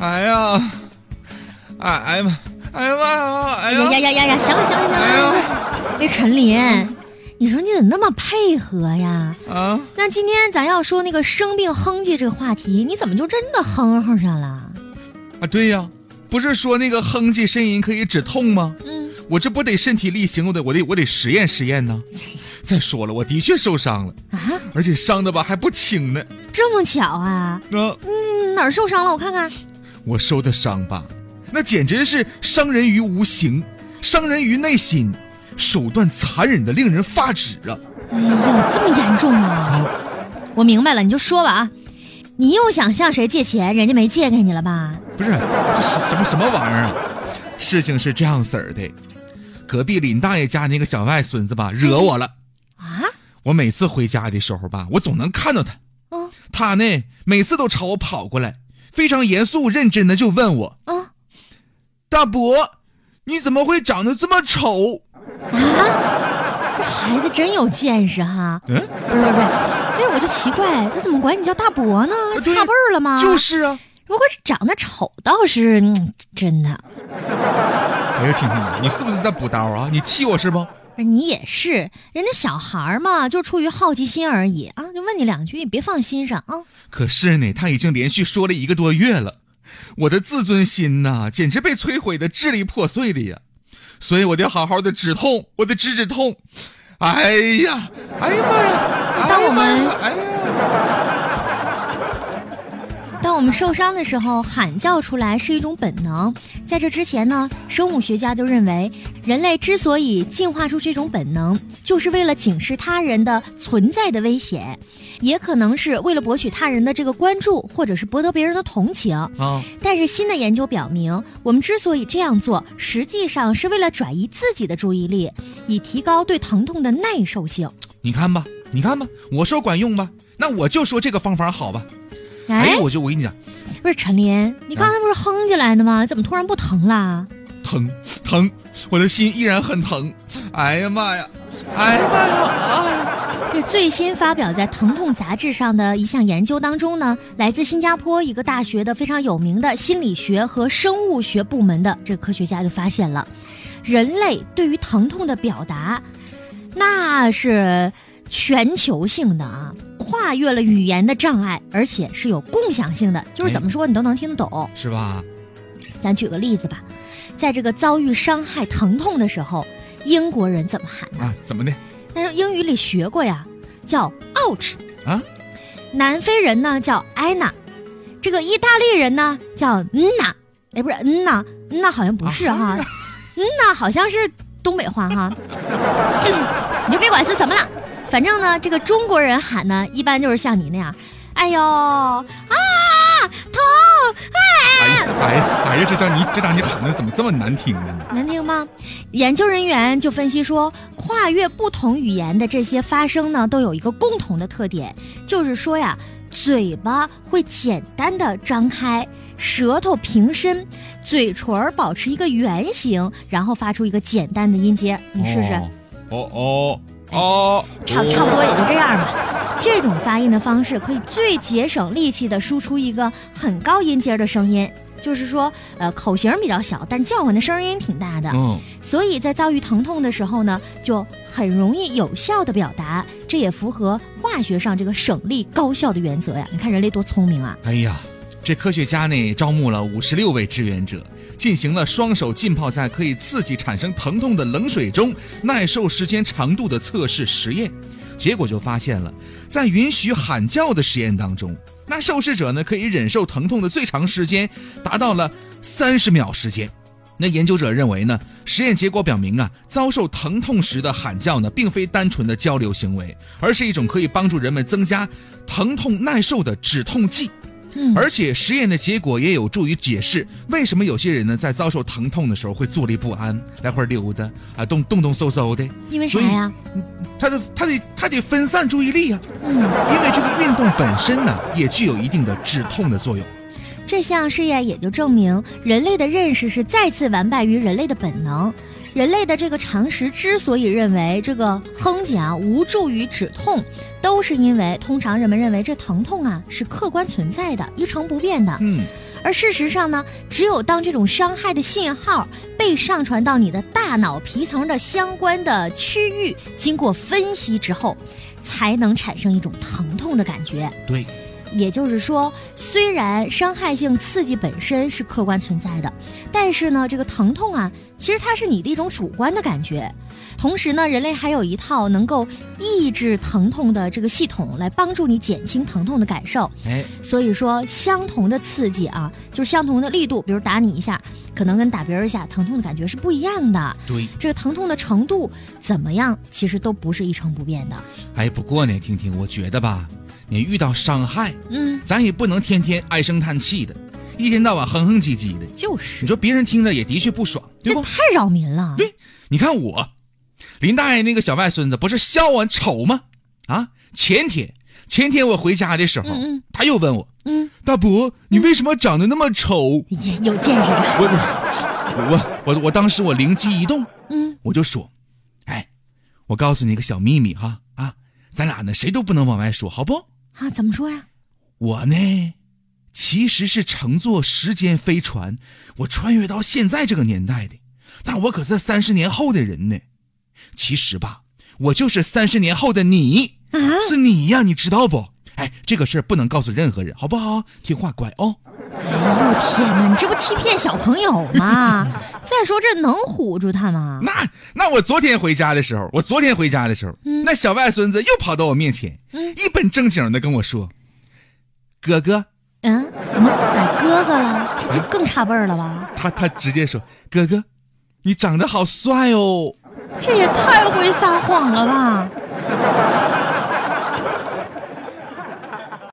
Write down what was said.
哎呀，哎哎呀妈，哎呀妈呀，哎呀呀呀呀呀呀！行了行了行哎了，呀这陈林，你说你怎么那么配合呀？啊！那今天咱要说那个生病哼唧这个话题，你怎么就真的哼哼上了？啊，对呀，不是说那个哼唧呻吟可以止痛吗？嗯，我这不得身体力行，我得我得我得实验实验呢。再说了，我的确受伤了，啊，而且伤的吧还不轻呢。这么巧啊？啊，嗯，哪儿受伤了？我看看。我受的伤吧，那简直是伤人于无形，伤人于内心，手段残忍的令人发指啊！哎呀，这么严重啊！啊，我明白了，你就说吧啊。你又想向谁借钱，人家没借给你了吧？不是，这是什么什么玩意儿啊？事情是这样式儿的，隔壁林大爷家那个小外孙子吧，惹我了。啊？我每次回家的时候吧，我总能看到他。嗯他呢，每次都朝我跑过来，非常严肃认真的就问我啊：“大伯，你怎么会长得这么丑啊？这孩子真有见识哈！？”嗯，不是不是不是，因为我就奇怪，他怎么管你叫大伯呢？对差辈儿了吗？就是啊。不过长得丑，倒是、嗯、真的。哎呀，婷婷，你是不是在补刀啊？你气我是不？你也是，人家小孩嘛，就出于好奇心而已啊，就问你两句，你别放心上啊。可是呢，他已经连续说了一个多月了，我的自尊心呐、简直被摧毁的支离破碎的呀！所以我得好好的止痛，我得止止痛。哎呀，哎呀妈呀！当我们我们受伤的时候，喊叫出来是一种本能。在这之前呢，生物学家就认为，人类之所以进化出这种本能，就是为了警示他人的存在的危险，也可能是为了博取他人的这个关注，或者是博得别人的同情。啊，但是新的研究表明，我们之所以这样做，实际上是为了转移自己的注意力，以提高对疼痛的耐受性。你看吧，你看吧，我说管用吧，那我就说这个方法好吧。哎，我就我跟你讲，不是陈林，你刚才不是哼起来的吗？怎么突然不疼啦？疼疼，我的心依然很疼。哎呀妈呀，哎呀妈呀，哎呀！这最新发表在《疼痛》杂志上的一项研究当中呢，来自新加坡一个大学的非常有名的心理学和生物学部门的这个科学家就发现了，人类对于疼痛的表达，那是全球性的啊，跨越了语言的障碍，而且是有共享性的，就是怎么说你都能听得懂。是吧？咱举个例子吧，在这个遭遇伤害、疼痛的时候，英国人怎么喊呢？啊，怎么的？但是英语里学过呀，叫 ouch 啊。南非人呢叫 Anna，这个意大利人呢叫 Nna，哎，不是 Nna，Nna 好像不是哈、啊 n n a 好像是东北话哈。你就别管是什么了，反正呢，这个中国人喊呢，一般就是像你那样，哎呦啊疼，哎呀哎呀哎呀，这叫你这让你喊的怎么这么难听呢？难听吗？研究人员就分析说，跨越不同语言的这些发声呢，都有一个共同的特点，就是说呀，嘴巴会简单的张开，舌头平伸，嘴唇儿保持一个圆形，然后发出一个简单的音节。你试试，哦哦哦，差差不多也就这样吧。这种发音的方式可以最节省力气的输出一个很高音阶的声音。就是说，呃，口型比较小，但叫唤的声音挺大的。嗯，所以在遭遇疼痛的时候呢，就很容易有效的表达，这也符合化学上这个省力高效的原则呀。你看人类多聪明啊！哎呀，这科学家呢招募了五十六位志愿者，进行了双手浸泡在可以刺激产生疼痛的冷水中耐受时间长度的测试实验，结果就发现了，在允许喊叫的实验当中，那受试者呢可以忍受疼痛的最长时间达到了三十秒时间。那研究者认为呢，实验结果表明啊，遭受疼痛时的喊叫呢，并非单纯的交流行为，而是一种可以帮助人们增加疼痛耐受的止痛剂。嗯，而且实验的结果也有助于解释为什么有些人呢在遭受疼痛的时候会坐立不安，来回溜达啊，动动动嗖嗖的。因为啥呀？他的他得他得分散注意力啊，嗯，因为这个运动本身呢也具有一定的止痛的作用。这项试验也就证明，人类的认识是再次完败于人类的本能。人类的这个常识之所以认为这个哼唧啊无助于止痛，都是因为通常人们认为这疼痛啊是客观存在的、一成不变的。嗯，而事实上呢，只有当这种伤害的信号被上传到你的大脑皮层的相关的区域，经过分析之后，才能产生一种疼痛的感觉。对，也就是说，虽然伤害性刺激本身是客观存在的，但是呢，这个疼痛啊，其实它是你的一种主观的感觉。同时呢，人类还有一套能够抑制疼痛的这个系统，来帮助你减轻疼痛的感受。哎，所以说，相同的刺激啊，就是相同的力度，比如打你一下，可能跟打别人一下疼痛的感觉是不一样的。对，这个疼痛的程度怎么样，其实都不是一成不变的。哎，不过呢，听听，我觉得吧，你遇到伤害，嗯，咱也不能天天唉声叹气的，一天到晚哼哼唧唧的。就是你，说别人听着也的确不爽，对不？太扰民了。对，你看我，林大爷那个小外孙子不是笑我丑吗？啊，前天前天我回家的时候，嗯嗯他又问我，嗯，大伯，你为什么长得那么丑？也有见识的。我我我我当时我灵机一动，嗯，我就说，哎，我告诉你个小秘密哈啊，咱俩呢谁都不能往外说，好不？啊，怎么说呀？我呢，其实是乘坐时间飞船，我穿越到现在这个年代的，但我可是三十年后的人呢。其实吧，我就是三十年后的你，啊，是你呀，你知道不？哎，这个事儿不能告诉任何人，好不好？听话乖哦。哎呦天哪，你这不欺骗小朋友吗？再说这能唬住他吗？那那我昨天回家的时候，我昨天回家的时候，嗯那小外孙子又跑到我面前，嗯一本正经的跟我说：“哥哥，嗯，怎么改哥哥了？这就更差辈儿了吧？他他直接说，哥哥，你长得好帅哦。”这也太会撒谎了吧！